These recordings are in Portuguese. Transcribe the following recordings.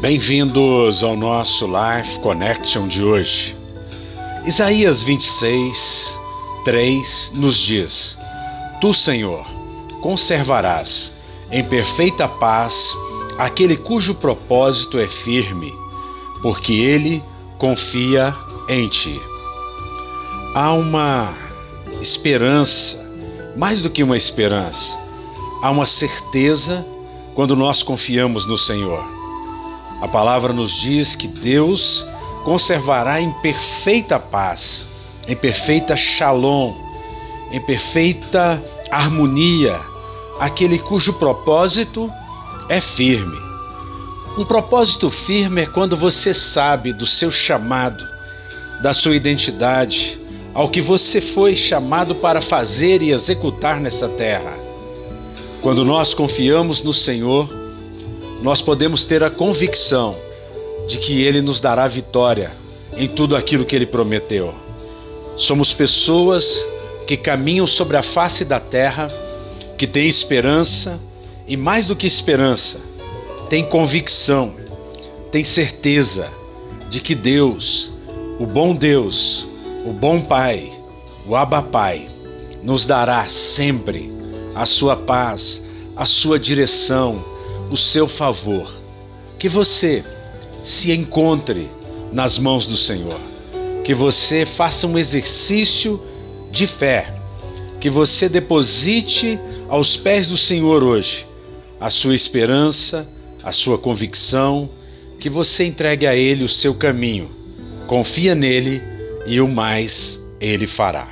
Bem-vindos ao nosso Life Connection de hoje. Isaías 26, 3 nos diz: Tu, Senhor, conservarás em perfeita paz aquele cujo propósito é firme, porque ele confia em ti. Há uma esperança, mais do que uma esperança, há uma certeza quando nós confiamos no Senhor a palavra nos diz que Deus conservará em perfeita paz, em perfeita shalom, em perfeita harmonia aquele cujo propósito é firme. Um propósito firme é quando você sabe do seu chamado, da sua identidade, ao que você foi chamado para fazer e executar nessa terra. Quando nós confiamos no Senhor, nós podemos ter a convicção de que Ele nos dará vitória em tudo aquilo que Ele prometeu. Somos pessoas que caminham sobre a face da terra, que têm esperança e, mais do que esperança, têm convicção, têm certeza de que Deus, o bom Deus, o bom Pai, o Abba Pai, nos dará sempre a sua paz, a sua direção, o seu favor. Que você se encontre nas mãos do Senhor. Que você faça um exercício de fé. Que você deposite aos pés do Senhor hoje a sua esperança, a sua convicção, que você entregue a Ele o seu caminho. Confia nele e o mais Ele fará.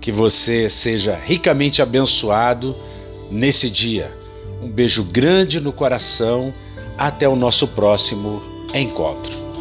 Que você seja ricamente abençoado nesse dia um beijo grande no coração. Até o nosso próximo encontro.